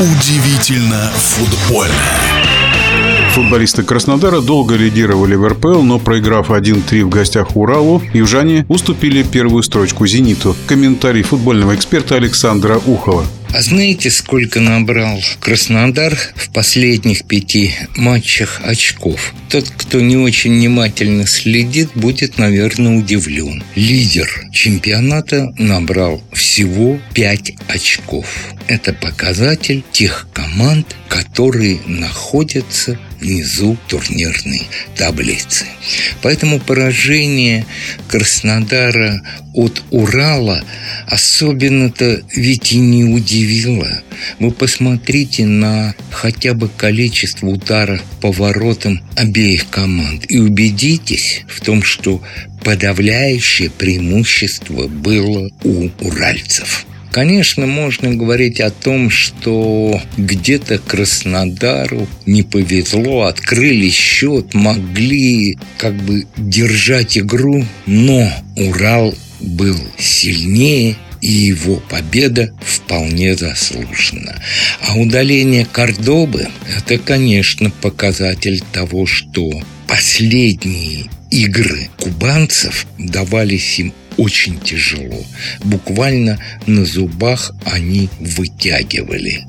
Удивительно футбольно. Футболисты Краснодара долго лидировали в РПЛ, но проиграв 1-3 в гостях Уралу, южане уступили первую строчку «Зениту». Комментарий футбольного эксперта Александра Ухова. А знаете, сколько набрал Краснодар в последних пяти матчах очков? Тот, кто не очень внимательно следит, будет, наверное, удивлен. Лидер чемпионата набрал всего 5 очков. Это показатель тех команд, которые находятся внизу турнирной таблицы. Поэтому поражение Краснодара от Урала особенно-то ведь и не удивило. Вы посмотрите на хотя бы количество ударов по воротам обеих команд и убедитесь в том, что подавляющее преимущество было у уральцев. Конечно, можно говорить о том, что где-то Краснодару не повезло, открыли счет, могли как бы держать игру, но Урал был сильнее, и его победа вполне заслужена. А удаление Кордобы – это, конечно, показатель того, что последние игры кубанцев давались им очень тяжело. Буквально на зубах они вытягивали.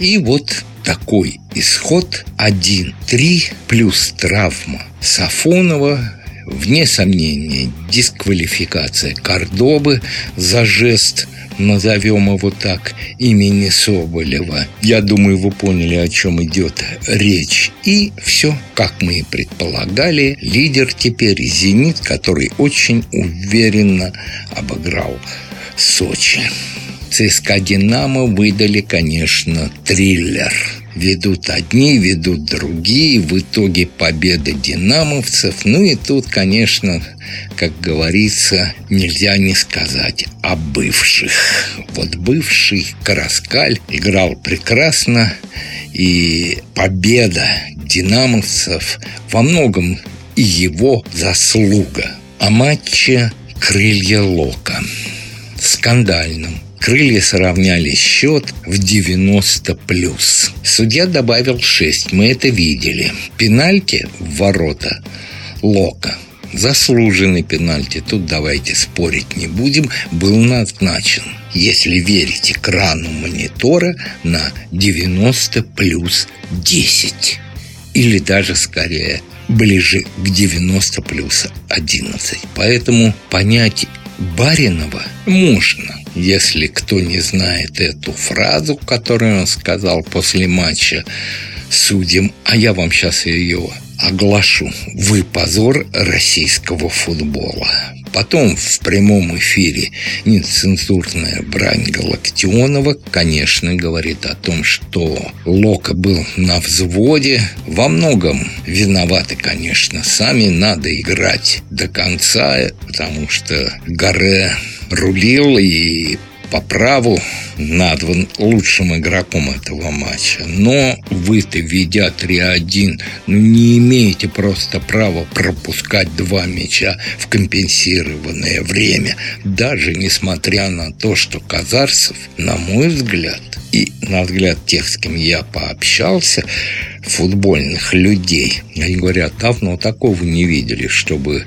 И вот такой исход 1-3 плюс травма Сафонова Вне сомнения, дисквалификация Кордобы за жест назовем его так, имени Соболева. Я думаю, вы поняли, о чем идет речь. И все, как мы и предполагали, лидер теперь «Зенит», который очень уверенно обыграл Сочи. ЦСКА «Динамо» выдали, конечно, триллер – ведут одни, ведут другие, в итоге победа динамовцев. Ну и тут, конечно, как говорится, нельзя не сказать о бывших. Вот бывший Караскаль играл прекрасно, и победа динамовцев во многом и его заслуга. О матче «Крылья Лока» скандальном Крылья сравняли счет в 90 плюс. Судья добавил 6, мы это видели. Пенальти в ворота Лока заслуженный пенальти, тут давайте спорить не будем, был назначен, если верить экрану монитора, на 90 плюс 10. Или даже скорее ближе к 90 плюс 11. Поэтому понять Баринова можно. Если кто не знает эту фразу, которую он сказал после матча судьям, а я вам сейчас ее оглашу. Вы позор российского футбола. Потом в прямом эфире нецензурная брань Галактионова, конечно, говорит о том, что Лока был на взводе. Во многом виноваты, конечно, сами. Надо играть до конца, потому что Гаре рулил и по праву назван лучшим игроком этого матча. Но вы-то, ведя 3-1, ну, не имеете просто права пропускать два мяча в компенсированное время. Даже несмотря на то, что Казарцев, на мой взгляд, и на взгляд тех, с кем я пообщался, футбольных людей, они говорят, давно такого не видели, чтобы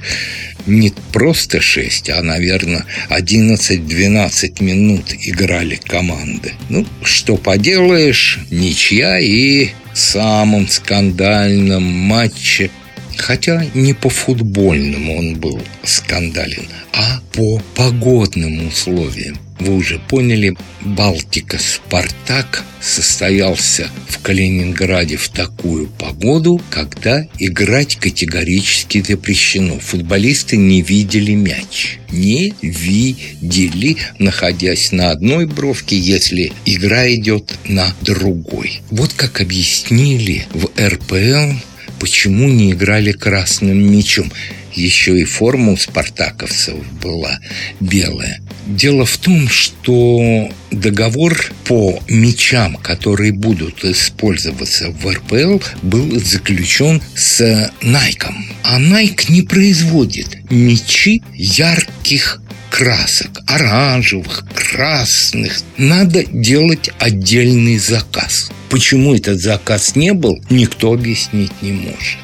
не просто 6, а, наверное, 11-12 минут играли команды. Ну, что поделаешь, ничья и в самом скандальном матче Хотя не по футбольному он был скандален, а по погодным условиям. Вы уже поняли, Балтика Спартак состоялся в Калининграде в такую погоду, когда играть категорически запрещено. Футболисты не видели мяч. Не видели, находясь на одной бровке, если игра идет на другой. Вот как объяснили в РПЛ почему не играли красным мячом. Еще и форма у спартаковцев была белая. Дело в том, что договор по мячам, которые будут использоваться в РПЛ, был заключен с Nike. А Nike не производит мячи ярких красок, оранжевых, красных. Надо делать отдельный заказ. Почему этот заказ не был, никто объяснить не может.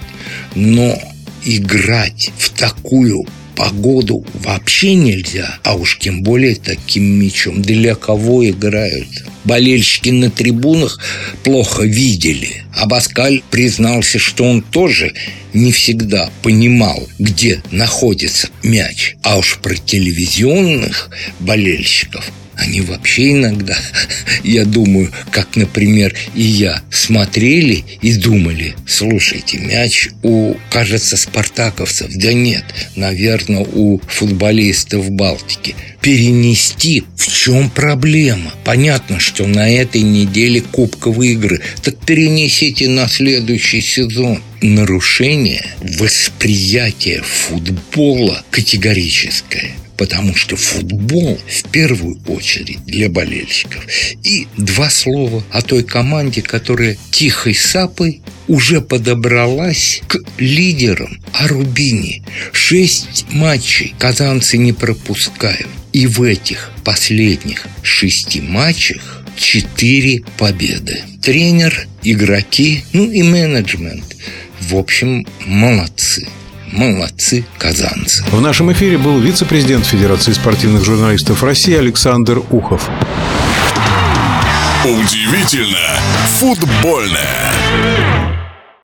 Но играть в такую погоду вообще нельзя, а уж тем более таким мячом. Для кого играют? Болельщики на трибунах плохо видели. А признался, что он тоже не всегда понимал, где находится мяч. А уж про телевизионных болельщиков они вообще иногда, я думаю, как, например, и я, смотрели и думали, слушайте, мяч у, кажется, спартаковцев, да нет, наверное, у футболистов Балтики. Перенести, в чем проблема? Понятно, что на этой неделе Кубковые игры, так перенесите на следующий сезон. Нарушение восприятия футбола категорическое – потому что футбол в первую очередь для болельщиков. И два слова о той команде, которая тихой сапой уже подобралась к лидерам о Рубине. Шесть матчей казанцы не пропускают. И в этих последних шести матчах четыре победы. Тренер, игроки, ну и менеджмент. В общем, молодцы. Молодцы казанцы. В нашем эфире был вице-президент Федерации спортивных журналистов России Александр Ухов. Удивительно футбольное.